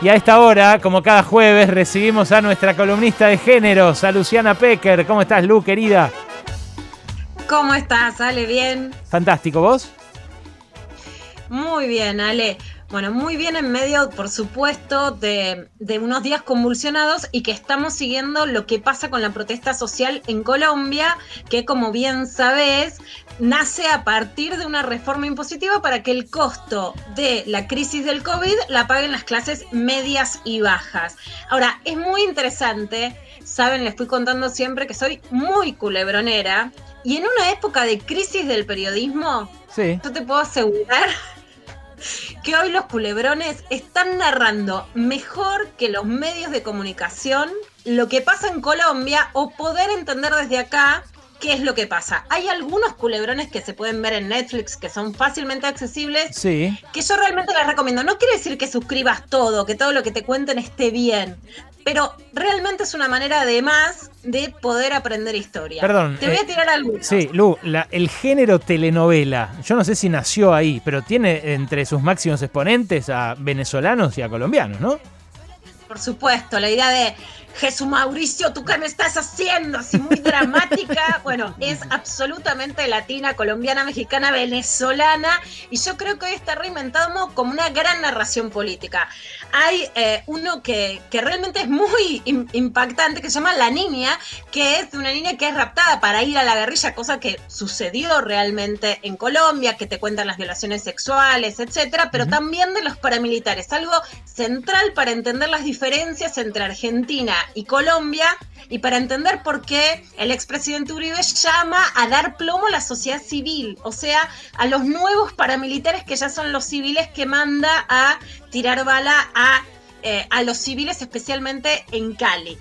Y a esta hora, como cada jueves, recibimos a nuestra columnista de géneros, a Luciana Pecker. ¿Cómo estás, Lu, querida? ¿Cómo estás, Ale? ¿Bien? Fantástico, ¿vos? Muy bien, Ale. Bueno, muy bien en medio, por supuesto, de, unos días convulsionados y que estamos siguiendo lo que pasa con la protesta social en Colombia, que como bien sabes, nace a partir de una reforma impositiva para que el costo de la crisis del COVID la paguen las clases medias y bajas. Ahora, es muy interesante, saben, les estoy contando siempre que soy muy culebronera y en una época de crisis del periodismo, sí. yo te puedo asegurar que hoy los culebrones están narrando mejor que los medios de comunicación lo que pasa en Colombia o poder entender desde acá qué es lo que pasa. Hay algunos culebrones que se pueden ver en Netflix que son fácilmente accesibles. Sí. Que yo realmente les recomiendo. No quiere decir que suscribas todo, que todo lo que te cuenten esté bien. Pero realmente es una manera de más de poder aprender historia. Perdón. Te voy a eh, tirar algo. Sí, Lu, el género telenovela, yo no sé si nació ahí, pero tiene entre sus máximos exponentes a venezolanos y a colombianos, ¿no? Por supuesto, la idea de Jesús Mauricio, ¿tú qué me estás haciendo? Así muy dramática. Bueno, es absolutamente latina, colombiana, mexicana, venezolana. Y yo creo que hoy está reinventado como una gran narración política. Hay eh, uno que, que, realmente es muy impactante, que se llama La Niña, que es de una niña que es raptada para ir a la guerrilla, cosa que sucedió realmente en Colombia, que te cuentan las violaciones sexuales, etcétera, pero también de los paramilitares. Algo central para entender las diferencias entre Argentina y Colombia y para entender por qué el expresidente Uribe llama a dar plomo a la sociedad civil, o sea, a los nuevos paramilitares que ya son los civiles que manda a tirar bala a, eh, a los civiles, especialmente en Cali.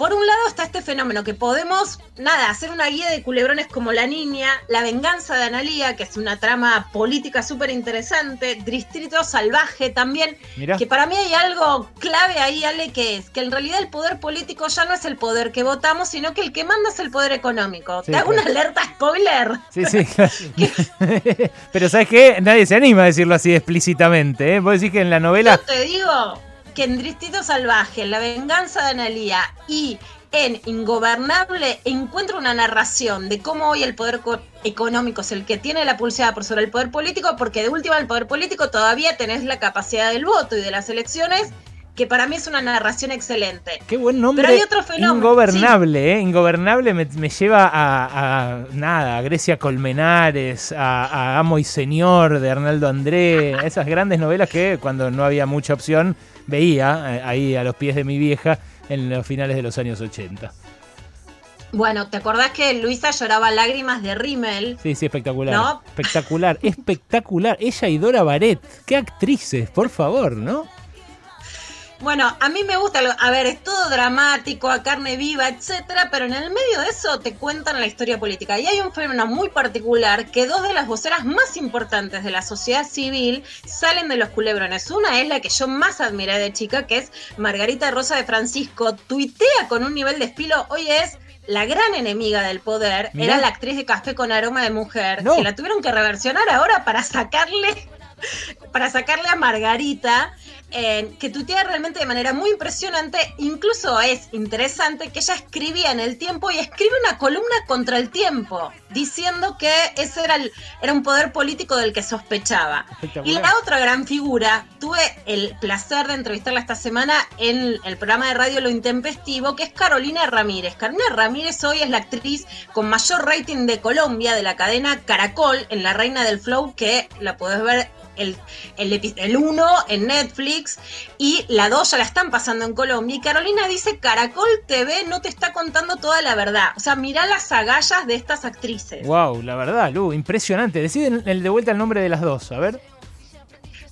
Por un lado está este fenómeno que podemos, nada, hacer una guía de culebrones como La Niña, La Venganza de Analía, que es una trama política súper interesante, Distrito Salvaje también, que para mí hay algo clave ahí, Ale, que es que en realidad el poder político ya no es el poder que votamos, sino que el que manda es el poder económico. ¿Te hago una alerta spoiler? Sí, sí, Pero ¿sabes qué? Nadie se anima a decirlo así explícitamente, ¿eh? Vos decís que en la novela... Yo te digo, que en Distrito Salvaje, La venganza de Analía y en Ingobernable encuentro una narración de cómo hoy el poder económico es el que tiene la pulseada por sobre el poder político, porque de última el poder político todavía tenés la capacidad del voto y de las elecciones, que para mí es una narración excelente. Qué buen nombre. Pero hay otro fenómeno. Ingobernable, ¿eh? Ingobernable me, lleva a, nada, a Grecia Colmenares, a, Amo y Señor de Arnaldo André, esas grandes novelas que cuando no había mucha opción veía eh, ahí a los pies de mi vieja en los finales de los años 80. Bueno, ¿te acordás que Luisa lloraba lágrimas de Rimmel? Sí, sí, espectacular. Espectacular, espectacular. Ella y Dora Baret. Qué actrices, por favor, ¿no? Bueno, a mí me gusta, a ver, es todo dramático, a carne viva, etcétera, pero en el medio de eso te cuentan la historia política. Y hay un fenómeno muy particular que dos de las voceras más importantes de la sociedad civil salen de los culebrones. Una es la que yo más admiré de chica, que es Margarita Rosa de Francisco. Tuitea con un nivel de estilo, hoy es la gran enemiga del poder, era la actriz de Café con aroma de mujer, que la tuvieron que reversionar ahora para sacarle para sacarle a Margarita que tuitea realmente de manera muy impresionante. Incluso es interesante que ella escribía en el tiempo y escribe una columna contra el tiempo, diciendo que ese era, el, era un poder político del que sospechaba. Y la otra gran figura, tuve el placer de entrevistarla esta semana en el programa de radio Lo Intempestivo, que es Carolina Ramírez. Carolina Ramírez hoy es la actriz con mayor rating de Colombia de la cadena Caracol en La Reina del Flow, que la podés ver el, el, 1 en Netflix y la 2 ya la están pasando en Colombia. Y Carolina dice, Caracol TV no te está contando toda la verdad. O sea, mirá las agallas de estas actrices. Wow, la verdad, Lu, impresionante. Deciden el de vuelta el nombre de las dos, a ver.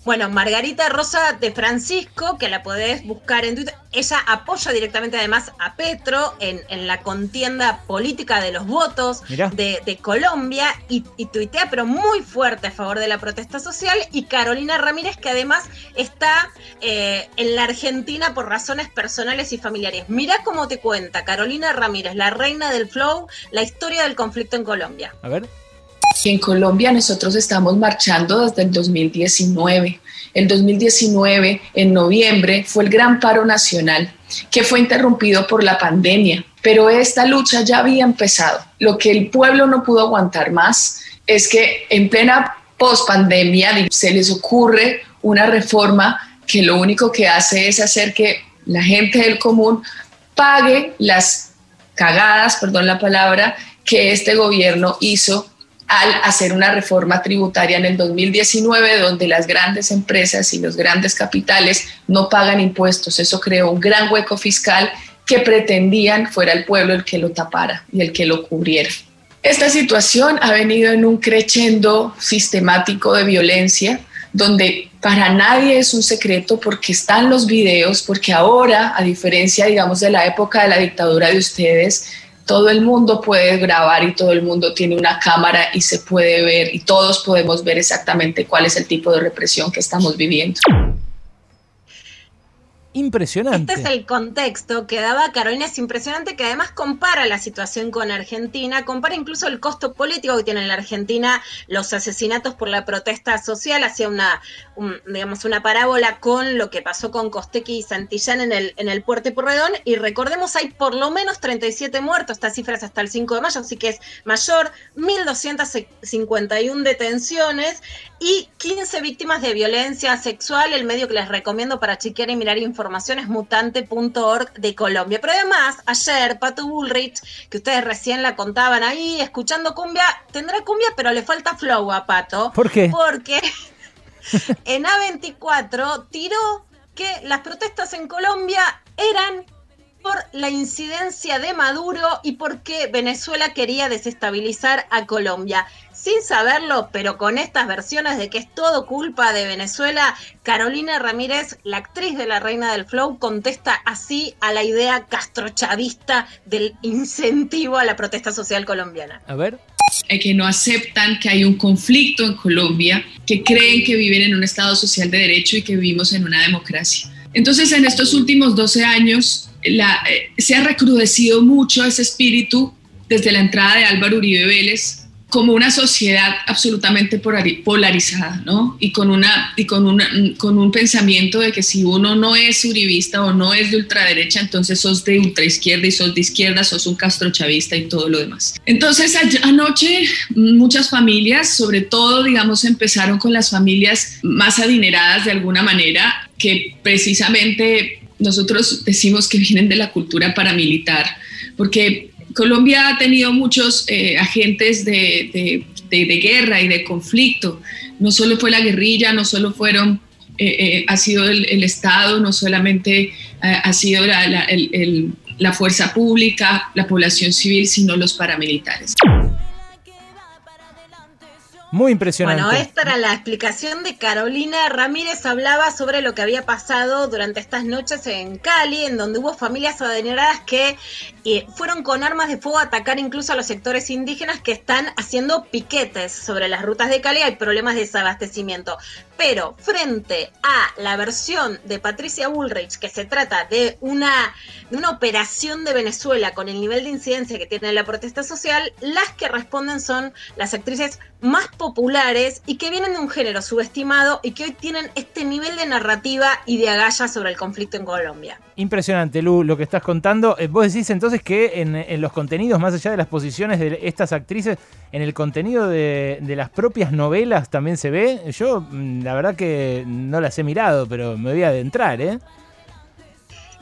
Bueno, Margarita Rosa de Francisco, que la podés buscar en Twitter, ella apoya directamente además a Petro en, la contienda política de los votos de, Colombia y, tuitea, pero muy fuerte a favor de la protesta social. Y Carolina Ramírez, que además está eh, en la Argentina por razones personales y familiares. Mirá cómo te cuenta Carolina Ramírez, la reina del flow, la historia del conflicto en Colombia. A ver. En Colombia nosotros estamos marchando desde el 2019. El 2019, en noviembre, fue el gran paro nacional que fue interrumpido por la pandemia, pero esta lucha ya había empezado. Lo que el pueblo no pudo aguantar más es que en plena pospandemia se les ocurre una reforma que lo único que hace es hacer que la gente del común pague las cagadas, perdón la palabra, que este gobierno hizo al hacer una reforma tributaria en el 2019 donde las grandes empresas y los grandes capitales no pagan impuestos. Eso creó un gran hueco fiscal que pretendían fuera el pueblo el que lo tapara y el que lo cubriera. Esta situación ha venido en un crescendo sistemático de violencia donde para nadie es un secreto porque están los videos, porque ahora, a diferencia, digamos, de la época de la dictadura de ustedes, todo el mundo puede grabar y todo el mundo tiene una cámara y se puede ver y todos podemos ver exactamente cuál es el tipo de represión que estamos viviendo. Impresionante. Este es el contexto que daba Carolina, es impresionante que además compara la situación con Argentina, compara incluso el costo político que tiene en la Argentina los asesinatos por la protesta social, hacía una, digamos, una parábola con lo que pasó con Costequi y Santillán en el, en el Puerto Porredón, y recordemos hay por lo menos 37 muertos, estas cifras hasta el 5 de mayo, así que es mayor, 1.251 detenciones y 15 víctimas de violencia sexual, el medio que les recomiendo para chequear y mirar información mutante.org de Colombia. Pero además, ayer Pato Bullrich, que ustedes recién la contaban ahí, escuchando cumbia, tendrá cumbia, pero le falta flow a Pato. ¿Por qué? Porque en A24 tiró que las protestas en Colombia eran por la incidencia de Maduro y porque Venezuela quería desestabilizar a Colombia sin saberlo, pero con estas versiones de que es todo culpa de Venezuela, Carolina Ramírez, la actriz de La Reina del Flow, contesta así a la idea castrochavista del incentivo a la protesta social colombiana. A ver que no aceptan que hay un conflicto en Colombia, que creen que viven en un Estado social de derecho y que vivimos en una democracia. Entonces, en estos últimos 12 años la, eh, se ha recrudecido mucho ese espíritu desde la entrada de Álvaro Uribe Vélez como una sociedad absolutamente polarizada, ¿no? Y con, una, y con, una, con un pensamiento de que si uno no es uribista o no es de ultraderecha, entonces sos de ultraizquierda y sos de izquierda, sos un castrochavista y todo lo demás. Entonces anoche muchas familias, sobre todo, digamos, empezaron con las familias más adineradas de alguna manera, que precisamente nosotros decimos que vienen de la cultura paramilitar, porque Colombia ha tenido muchos eh, agentes de, guerra y de conflicto. No solo fue la guerrilla, no solo fueron, eh, eh, ha sido el, Estado, no solamente ha sido la fuerza pública, la población civil, sino los paramilitares. Muy impresionante. Bueno, esta era la explicación de Carolina Ramírez. Hablaba sobre lo que había pasado durante estas noches en Cali, en donde hubo familias adineradas que eh, fueron con armas de fuego a atacar incluso a los sectores indígenas que están haciendo piquetes sobre las rutas de Cali. Hay problemas de desabastecimiento. Pero frente a la versión de Patricia Bullrich, que se trata de una, de una operación de Venezuela con el nivel de incidencia que tiene la protesta social, las que responden son las actrices más populares y que vienen de un género subestimado y que hoy tienen este nivel de narrativa y de agallas sobre el conflicto en Colombia. Impresionante, Lu, lo que estás contando. Eh, vos decís entonces que en, los contenidos, más allá de las posiciones de estas actrices, en el contenido de, de las propias novelas también se ve. Yo, mm, la verdad que no las he mirado, pero me voy a adentrar, ¿eh?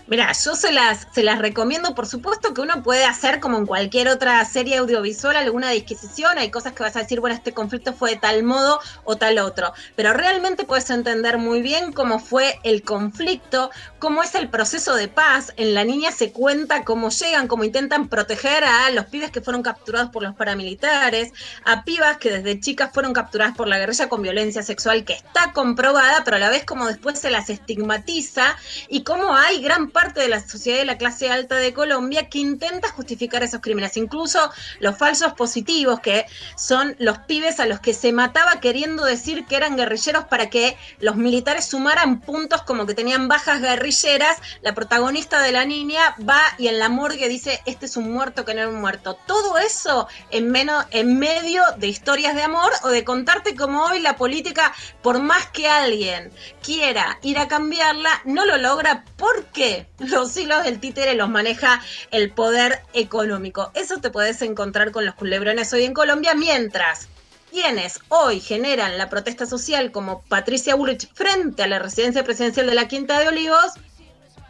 Mira, yo se las, se las recomiendo, por supuesto que uno puede hacer como en cualquier otra serie audiovisual alguna disquisición, hay cosas que vas a decir, bueno, este conflicto fue de tal modo o tal otro, pero realmente puedes entender muy bien cómo fue el conflicto, cómo es el proceso de paz, en la niña se cuenta cómo llegan, cómo intentan proteger a los pibes que fueron capturados por los paramilitares, a pibas que desde chicas fueron capturadas por la guerrilla con violencia sexual que está comprobada, pero a la vez como después se las estigmatiza y cómo hay gran parte de la sociedad de la clase alta de Colombia que intenta justificar esos crímenes. Incluso los falsos positivos, que son los pibes a los que se mataba queriendo decir que eran guerrilleros para que los militares sumaran puntos como que tenían bajas guerrilleras. La protagonista de la niña va y en la morgue dice, este es un muerto que no era un muerto. Todo eso en, menos, en medio de historias de amor o de contarte cómo hoy la política, por más que alguien quiera ir a cambiarla, no lo logra los hilos del títere los maneja el poder económico. Eso te puedes encontrar con los culebrones hoy en Colombia, mientras quienes hoy generan la protesta social como Patricia Bullrich frente a la residencia presidencial de la Quinta de Olivos,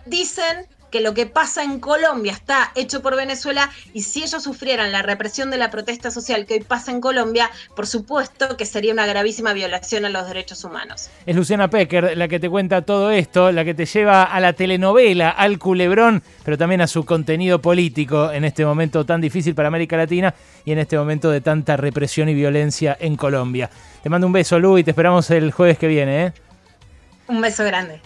dicen que lo que pasa en Colombia está hecho por Venezuela y si ellos sufrieran la represión de la protesta social que hoy pasa en Colombia, por supuesto que sería una gravísima violación a los derechos humanos. Es Luciana Pecker la que te cuenta todo esto, la que te lleva a la telenovela, al culebrón, pero también a su contenido político en este momento tan difícil para América Latina y en este momento de tanta represión y violencia en Colombia. Te mando un beso, Lu, y te esperamos el jueves que viene. ¿eh? Un beso grande.